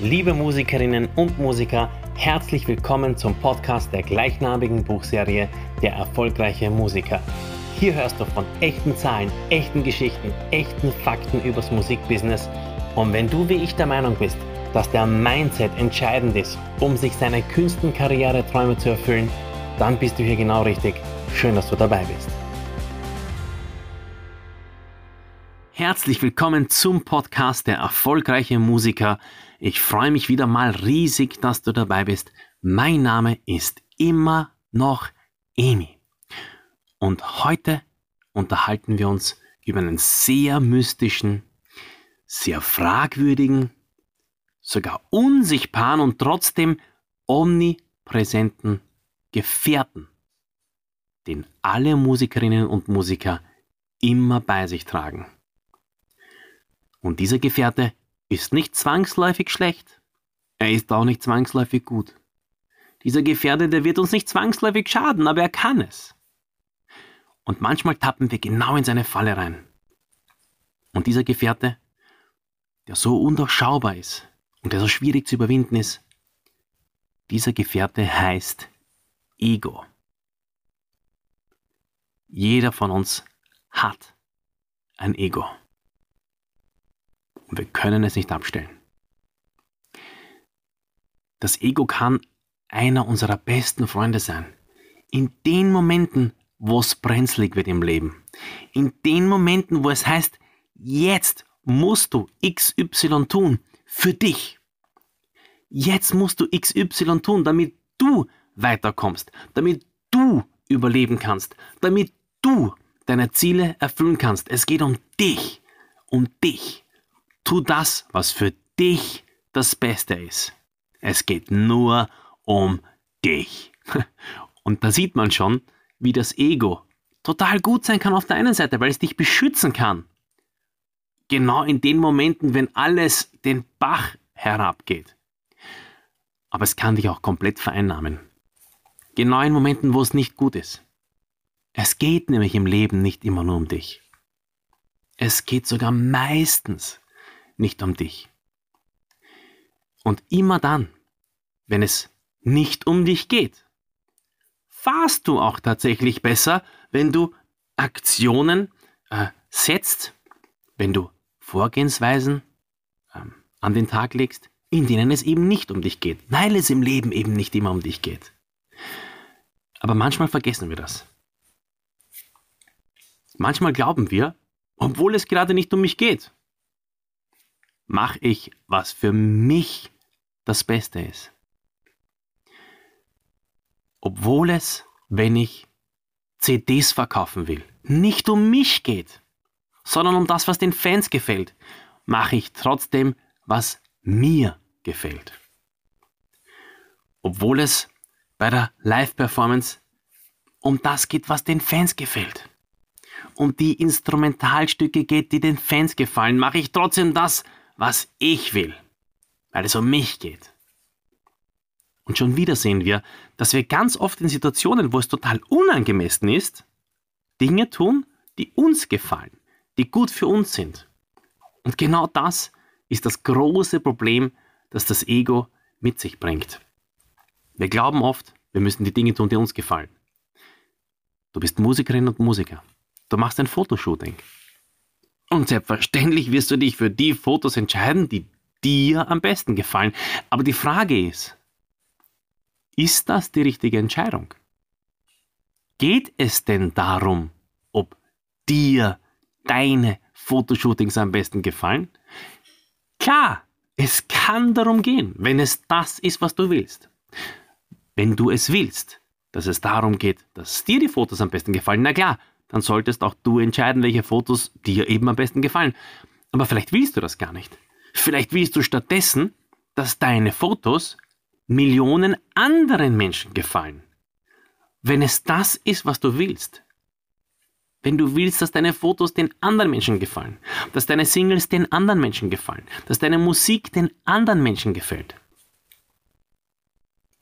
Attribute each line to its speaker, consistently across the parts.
Speaker 1: Liebe Musikerinnen und Musiker, herzlich willkommen zum Podcast der gleichnamigen Buchserie Der erfolgreiche Musiker. Hier hörst du von echten Zahlen, echten Geschichten, echten Fakten übers Musikbusiness. Und wenn du wie ich der Meinung bist, dass der Mindset entscheidend ist, um sich seine Künstenkarriere-Träume zu erfüllen, dann bist du hier genau richtig. Schön, dass du dabei bist. Herzlich willkommen zum Podcast Der erfolgreiche Musiker. Ich freue mich wieder mal riesig, dass du dabei bist. Mein Name ist immer noch Emi. Und heute unterhalten wir uns über einen sehr mystischen, sehr fragwürdigen, sogar unsichtbaren und trotzdem omnipräsenten Gefährten, den alle Musikerinnen und Musiker immer bei sich tragen. Und dieser Gefährte ist nicht zwangsläufig schlecht. Er ist auch nicht zwangsläufig gut. Dieser Gefährte, der wird uns nicht zwangsläufig schaden, aber er kann es. Und manchmal tappen wir genau in seine Falle rein. Und dieser Gefährte, der so undurchschaubar ist und der so schwierig zu überwinden ist, dieser Gefährte heißt Ego. Jeder von uns hat ein Ego und wir können es nicht abstellen. Das Ego kann einer unserer besten Freunde sein. In den Momenten, wo es brenzlig wird im Leben. In den Momenten, wo es heißt, jetzt musst du XY tun für dich. Jetzt musst du XY tun, damit du weiterkommst, damit du überleben kannst, damit du deine Ziele erfüllen kannst. Es geht um dich, um dich. Tu das, was für dich das Beste ist. Es geht nur um dich. Und da sieht man schon, wie das Ego total gut sein kann auf der einen Seite, weil es dich beschützen kann. Genau in den Momenten, wenn alles den Bach herabgeht. Aber es kann dich auch komplett vereinnahmen. Genau in Momenten, wo es nicht gut ist. Es geht nämlich im Leben nicht immer nur um dich. Es geht sogar meistens nicht um dich. Und immer dann, wenn es nicht um dich geht, fahrst du auch tatsächlich besser, wenn du Aktionen äh, setzt, wenn du Vorgehensweisen ähm, an den Tag legst, in denen es eben nicht um dich geht, weil es im Leben eben nicht immer um dich geht. Aber manchmal vergessen wir das. Manchmal glauben wir, obwohl es gerade nicht um mich geht, mache ich, was für mich das Beste ist. Obwohl es, wenn ich CDs verkaufen will, nicht um mich geht, sondern um das, was den Fans gefällt, mache ich trotzdem, was mir gefällt. Obwohl es bei der Live-Performance um das geht, was den Fans gefällt. Um die Instrumentalstücke geht, die den Fans gefallen, mache ich trotzdem das, was ich will, weil es um mich geht. Und schon wieder sehen wir, dass wir ganz oft in Situationen, wo es total unangemessen ist, Dinge tun, die uns gefallen, die gut für uns sind. Und genau das ist das große Problem, das das Ego mit sich bringt. Wir glauben oft, wir müssen die Dinge tun, die uns gefallen. Du bist Musikerin und Musiker. Du machst ein Fotoshooting. Und selbstverständlich wirst du dich für die Fotos entscheiden, die dir am besten gefallen. Aber die Frage ist, ist das die richtige Entscheidung? Geht es denn darum, ob dir deine Fotoshootings am besten gefallen? Klar, es kann darum gehen, wenn es das ist, was du willst. Wenn du es willst, dass es darum geht, dass dir die Fotos am besten gefallen, na klar, dann solltest auch du entscheiden, welche Fotos dir eben am besten gefallen. Aber vielleicht willst du das gar nicht. Vielleicht willst du stattdessen, dass deine Fotos Millionen anderen Menschen gefallen. Wenn es das ist, was du willst, wenn du willst, dass deine Fotos den anderen Menschen gefallen, dass deine Singles den anderen Menschen gefallen, dass deine Musik den anderen Menschen gefällt,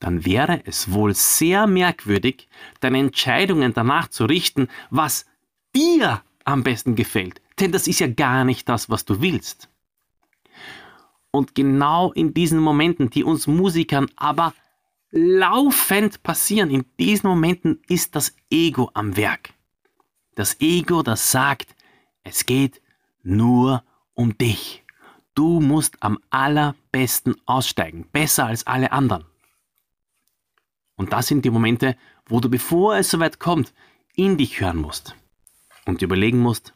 Speaker 1: dann wäre es wohl sehr merkwürdig, deine Entscheidungen danach zu richten, was dir am besten gefällt. Denn das ist ja gar nicht das, was du willst. Und genau in diesen Momenten, die uns Musikern aber laufend passieren, in diesen Momenten ist das Ego am Werk. Das Ego, das sagt, es geht nur um dich. Du musst am allerbesten aussteigen, besser als alle anderen. Und das sind die Momente, wo du, bevor es soweit kommt, in dich hören musst und überlegen musst,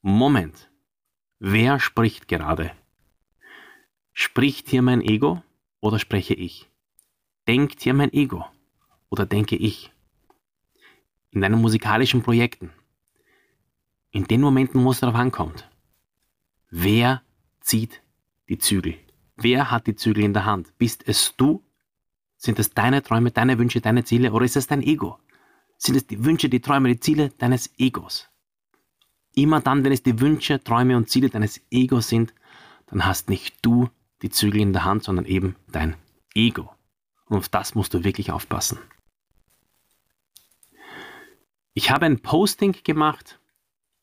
Speaker 1: Moment, wer spricht gerade? Spricht hier mein Ego oder spreche ich? Denkt hier mein Ego oder denke ich? In deinen musikalischen Projekten, in den Momenten, wo es darauf ankommt, wer zieht die Zügel? Wer hat die Zügel in der Hand? Bist es du? Sind es deine Träume, deine Wünsche, deine Ziele oder ist es dein Ego? Sind es die Wünsche, die Träume, die Ziele deines Egos? Immer dann, wenn es die Wünsche, Träume und Ziele deines Egos sind, dann hast nicht du die Zügel in der Hand, sondern eben dein Ego. Und auf das musst du wirklich aufpassen. Ich habe ein Posting gemacht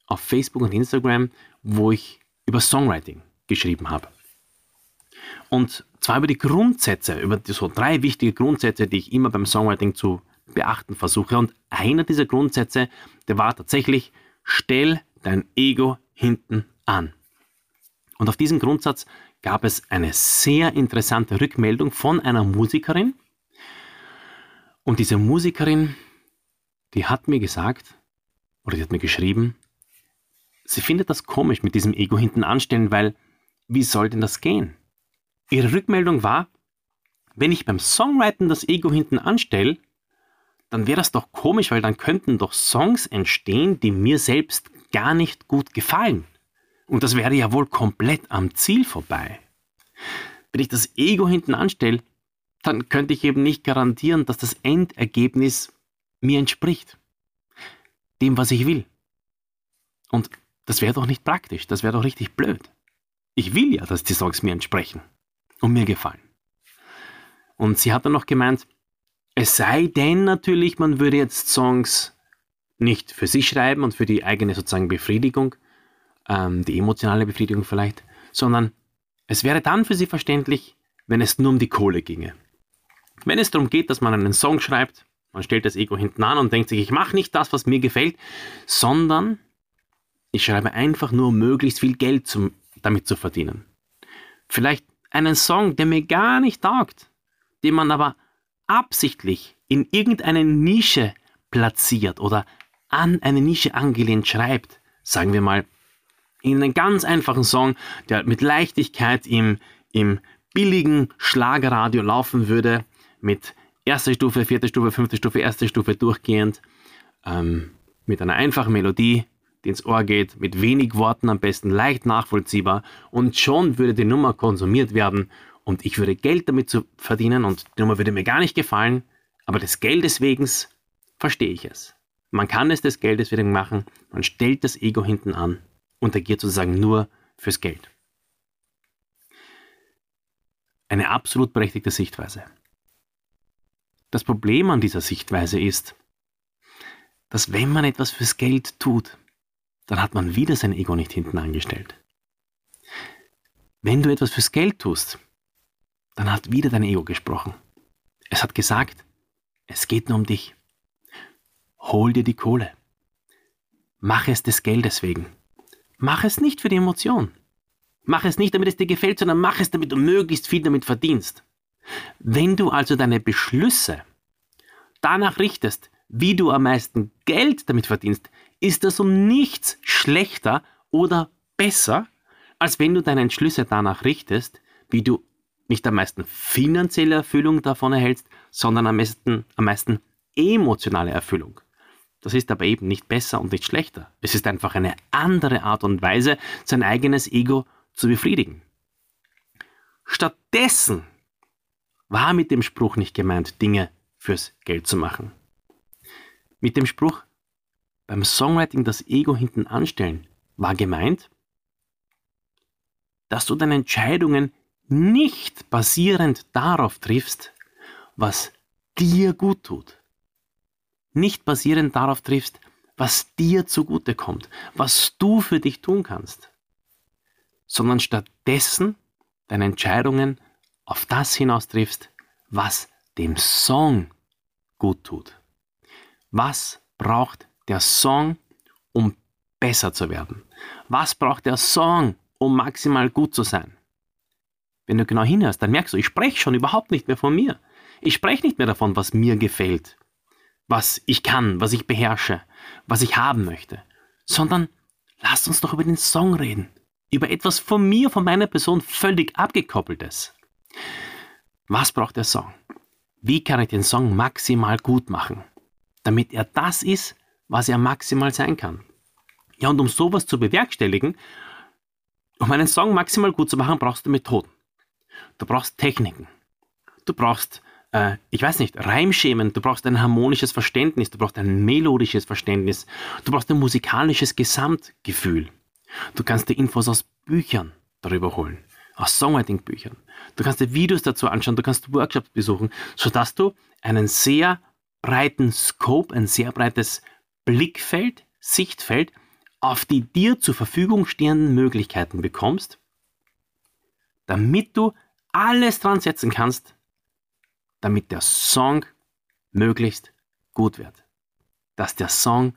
Speaker 1: auf Facebook und Instagram, wo ich über Songwriting geschrieben habe. Und zwar über die Grundsätze, über die, so drei wichtige Grundsätze, die ich immer beim Songwriting zu beachten versuche. Und einer dieser Grundsätze, der war tatsächlich, stell dein Ego hinten an. Und auf diesen Grundsatz gab es eine sehr interessante Rückmeldung von einer Musikerin. Und diese Musikerin, die hat mir gesagt, oder die hat mir geschrieben, sie findet das komisch mit diesem Ego hinten anstellen, weil wie soll denn das gehen? Ihre Rückmeldung war, wenn ich beim Songwriting das Ego hinten anstelle, dann wäre das doch komisch, weil dann könnten doch Songs entstehen, die mir selbst gar nicht gut gefallen. Und das wäre ja wohl komplett am Ziel vorbei. Wenn ich das Ego hinten anstelle, dann könnte ich eben nicht garantieren, dass das Endergebnis mir entspricht. Dem, was ich will. Und das wäre doch nicht praktisch, das wäre doch richtig blöd. Ich will ja, dass die Songs mir entsprechen und mir gefallen. Und sie hat dann noch gemeint, es sei denn natürlich, man würde jetzt Songs nicht für sich schreiben und für die eigene sozusagen Befriedigung, ähm, die emotionale Befriedigung vielleicht, sondern es wäre dann für sie verständlich, wenn es nur um die Kohle ginge. Wenn es darum geht, dass man einen Song schreibt, man stellt das Ego hinten an und denkt sich, ich mache nicht das, was mir gefällt, sondern ich schreibe einfach nur, um möglichst viel Geld zum, damit zu verdienen. Vielleicht einen Song, der mir gar nicht taugt, den man aber absichtlich in irgendeine Nische platziert oder an eine Nische angelehnt schreibt, sagen wir mal, in einen ganz einfachen Song, der mit Leichtigkeit im, im billigen Schlagerradio laufen würde, mit erster Stufe, vierte Stufe, fünfte Stufe, erste Stufe durchgehend, ähm, mit einer einfachen Melodie, die ins Ohr geht, mit wenig Worten am besten leicht nachvollziehbar und schon würde die Nummer konsumiert werden und ich würde Geld damit zu verdienen und die Nummer würde mir gar nicht gefallen, aber des Geldes wegen verstehe ich es. Man kann es des Geldes wegen machen, man stellt das Ego hinten an und agiert sozusagen nur fürs Geld. Eine absolut berechtigte Sichtweise. Das Problem an dieser Sichtweise ist, dass wenn man etwas fürs Geld tut, dann hat man wieder sein Ego nicht hinten angestellt. Wenn du etwas fürs Geld tust, dann hat wieder dein Ego gesprochen. Es hat gesagt, es geht nur um dich. Hol dir die Kohle. Mach es des Geldes wegen. Mach es nicht für die Emotion. Mach es nicht, damit es dir gefällt, sondern mach es, damit du möglichst viel damit verdienst. Wenn du also deine Beschlüsse danach richtest, wie du am meisten Geld damit verdienst, ist das um nichts schlechter oder besser, als wenn du deine Entschlüsse danach richtest, wie du nicht am meisten finanzielle Erfüllung davon erhältst, sondern am meisten, am meisten emotionale Erfüllung. Das ist aber eben nicht besser und nicht schlechter. Es ist einfach eine andere Art und Weise, sein eigenes Ego zu befriedigen. Stattdessen war mit dem Spruch nicht gemeint, Dinge fürs Geld zu machen. Mit dem Spruch, beim Songwriting das Ego hinten anstellen, war gemeint, dass du deine Entscheidungen nicht basierend darauf triffst, was dir gut tut. Nicht basierend darauf triffst, was dir zugute kommt, was du für dich tun kannst, sondern stattdessen deine Entscheidungen auf das hinaus triffst, was dem Song gut tut. Was braucht der Song, um besser zu werden? Was braucht der Song, um maximal gut zu sein? Wenn du genau hinhörst, dann merkst du, ich spreche schon überhaupt nicht mehr von mir. Ich spreche nicht mehr davon, was mir gefällt, was ich kann, was ich beherrsche, was ich haben möchte, sondern lasst uns doch über den Song reden. Über etwas von mir, von meiner Person völlig abgekoppeltes. Was braucht der Song? Wie kann ich den Song maximal gut machen, damit er das ist, was er maximal sein kann? Ja, und um sowas zu bewerkstelligen, um einen Song maximal gut zu machen, brauchst du Methoden. Du brauchst Techniken. Du brauchst, äh, ich weiß nicht, Reimschemen. Du brauchst ein harmonisches Verständnis. Du brauchst ein melodisches Verständnis. Du brauchst ein musikalisches Gesamtgefühl. Du kannst dir Infos aus Büchern darüber holen, aus Songwriting-Büchern. Du kannst dir Videos dazu anschauen, du kannst Workshops besuchen, sodass du einen sehr breiten Scope, ein sehr breites Blickfeld, Sichtfeld auf die dir zur Verfügung stehenden Möglichkeiten bekommst, damit du alles dran setzen kannst, damit der Song möglichst gut wird. Dass der Song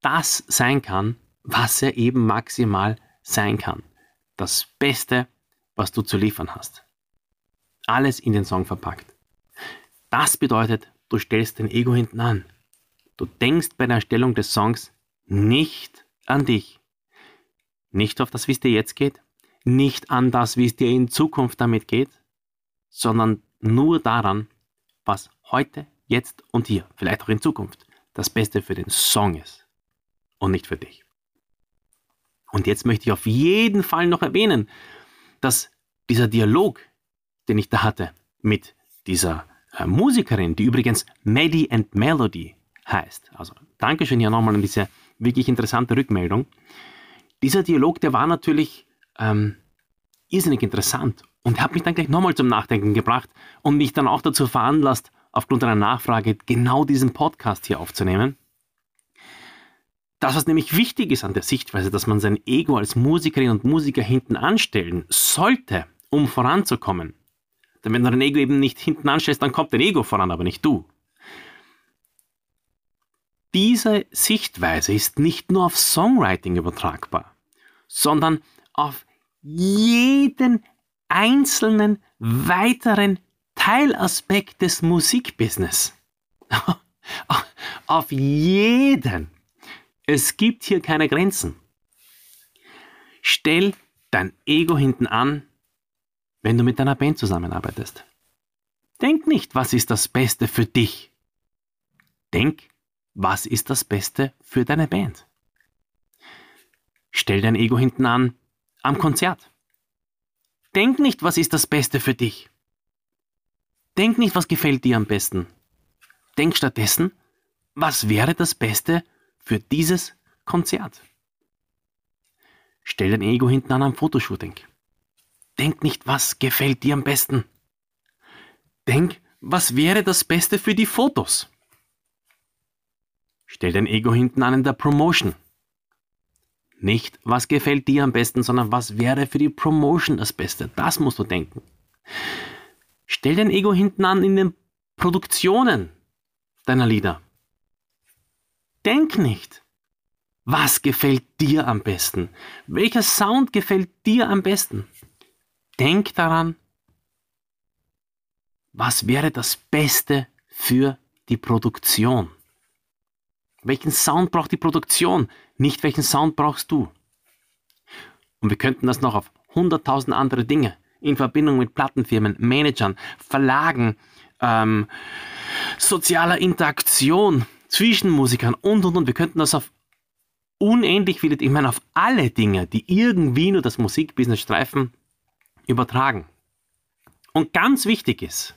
Speaker 1: das sein kann, was er eben maximal sein kann. Das Beste, was du zu liefern hast. Alles in den Song verpackt. Das bedeutet, du stellst dein Ego hinten an. Du denkst bei der Erstellung des Songs nicht an dich. Nicht auf das, wie es dir jetzt geht, nicht an das, wie es dir in Zukunft damit geht, sondern nur daran, was heute, jetzt und hier, vielleicht auch in Zukunft, das Beste für den Song ist und nicht für dich. Und jetzt möchte ich auf jeden Fall noch erwähnen, dass dieser Dialog, den ich da hatte mit dieser äh, Musikerin, die übrigens Maddie and Melody heißt, also Dankeschön hier nochmal an diese wirklich interessante Rückmeldung. Dieser Dialog, der war natürlich ähm, irrsinnig interessant und hat mich dann gleich nochmal zum Nachdenken gebracht und mich dann auch dazu veranlasst, aufgrund einer Nachfrage genau diesen Podcast hier aufzunehmen. Das, was nämlich wichtig ist an der Sichtweise, dass man sein Ego als Musikerin und Musiker hinten anstellen sollte, um voranzukommen. Denn wenn du dein Ego eben nicht hinten anstellst, dann kommt dein Ego voran, aber nicht du. Diese Sichtweise ist nicht nur auf Songwriting übertragbar, sondern auf jeden einzelnen weiteren Teilaspekt des Musikbusiness. Auf jeden. Es gibt hier keine Grenzen. Stell dein Ego hinten an, wenn du mit deiner Band zusammenarbeitest. Denk nicht, was ist das Beste für dich. Denk, was ist das Beste für deine Band. Stell dein Ego hinten an, am Konzert. Denk nicht, was ist das Beste für dich. Denk nicht, was gefällt dir am besten. Denk stattdessen, was wäre das Beste für dieses Konzert. Stell dein Ego hinten an am Fotoshooting. Denk nicht, was gefällt dir am besten. Denk, was wäre das Beste für die Fotos. Stell dein Ego hinten an in der Promotion. Nicht, was gefällt dir am besten, sondern was wäre für die Promotion das Beste. Das musst du denken. Stell dein Ego hinten an in den Produktionen deiner Lieder. Denk nicht, was gefällt dir am besten? Welcher Sound gefällt dir am besten? Denk daran, was wäre das Beste für die Produktion? Welchen Sound braucht die Produktion? Nicht welchen Sound brauchst du? Und wir könnten das noch auf hunderttausend andere Dinge in Verbindung mit Plattenfirmen, Managern, Verlagen, ähm, sozialer Interaktion zwischen Musikern und und und. Wir könnten das auf unendlich viele, ich meine auf alle Dinge, die irgendwie nur das Musikbusiness streifen, übertragen. Und ganz wichtig ist,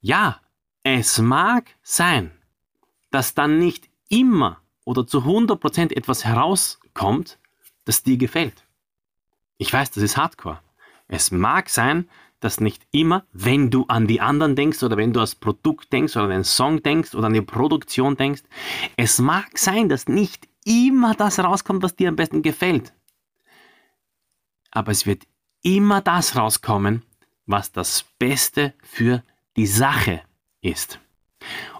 Speaker 1: ja, es mag sein, dass dann nicht immer oder zu 100% etwas herauskommt, das dir gefällt. Ich weiß, das ist Hardcore. Es mag sein, dass nicht immer, wenn du an die anderen denkst oder wenn du als Produkt denkst oder an den Song denkst oder an die Produktion denkst, es mag sein, dass nicht immer das rauskommt, was dir am besten gefällt. aber es wird immer das rauskommen, was das Beste für die Sache ist.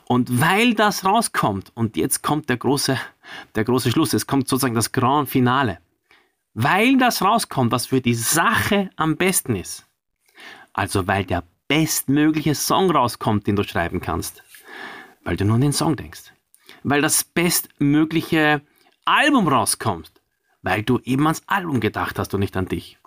Speaker 1: Und weil das rauskommt, und jetzt kommt der große, der große Schluss, es kommt sozusagen das Grand Finale, weil das rauskommt, was für die Sache am besten ist, also weil der bestmögliche Song rauskommt, den du schreiben kannst, weil du nur an den Song denkst, weil das bestmögliche Album rauskommt, weil du eben ans Album gedacht hast und nicht an dich,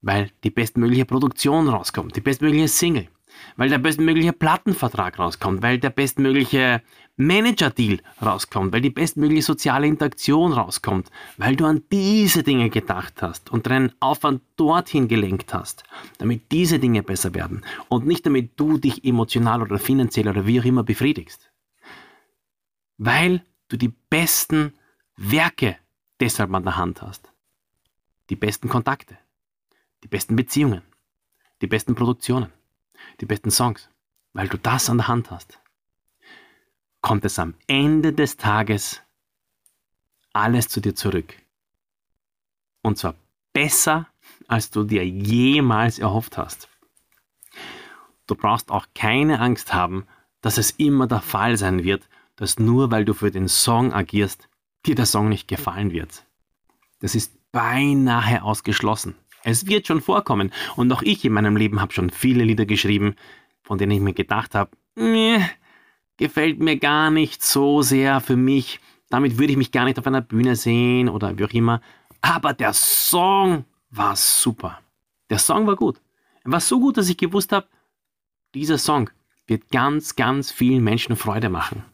Speaker 1: weil die bestmögliche Produktion rauskommt, die bestmögliche Single, weil der bestmögliche Plattenvertrag rauskommt, weil der bestmögliche Manager-Deal rauskommt, weil die bestmögliche soziale Interaktion rauskommt, weil du an diese Dinge gedacht hast und deinen Aufwand dorthin gelenkt hast, damit diese Dinge besser werden und nicht damit du dich emotional oder finanziell oder wie auch immer befriedigst. Weil du die besten Werke deshalb an der Hand hast. Die besten Kontakte, die besten Beziehungen, die besten Produktionen die besten Songs, weil du das an der Hand hast, kommt es am Ende des Tages alles zu dir zurück. Und zwar besser, als du dir jemals erhofft hast. Du brauchst auch keine Angst haben, dass es immer der Fall sein wird, dass nur weil du für den Song agierst, dir der Song nicht gefallen wird. Das ist beinahe ausgeschlossen. Es wird schon vorkommen. Und auch ich in meinem Leben habe schon viele Lieder geschrieben, von denen ich mir gedacht habe, gefällt mir gar nicht so sehr für mich. Damit würde ich mich gar nicht auf einer Bühne sehen oder wie auch immer. Aber der Song war super. Der Song war gut. Er war so gut, dass ich gewusst habe, dieser Song wird ganz, ganz vielen Menschen Freude machen.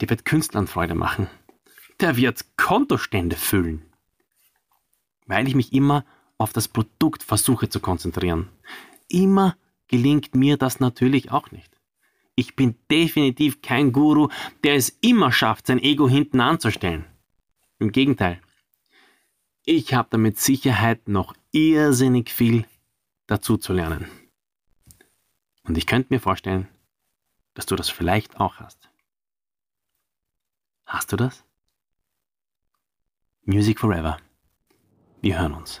Speaker 1: Der wird Künstlern Freude machen. Der wird Kontostände füllen. Weil ich mich immer auf das Produkt versuche zu konzentrieren. Immer gelingt mir das natürlich auch nicht. Ich bin definitiv kein Guru, der es immer schafft, sein Ego hinten anzustellen. Im Gegenteil. Ich habe da mit Sicherheit noch irrsinnig viel dazu zu lernen. Und ich könnte mir vorstellen, dass du das vielleicht auch hast. Hast du das? Music Forever. Wir hören uns.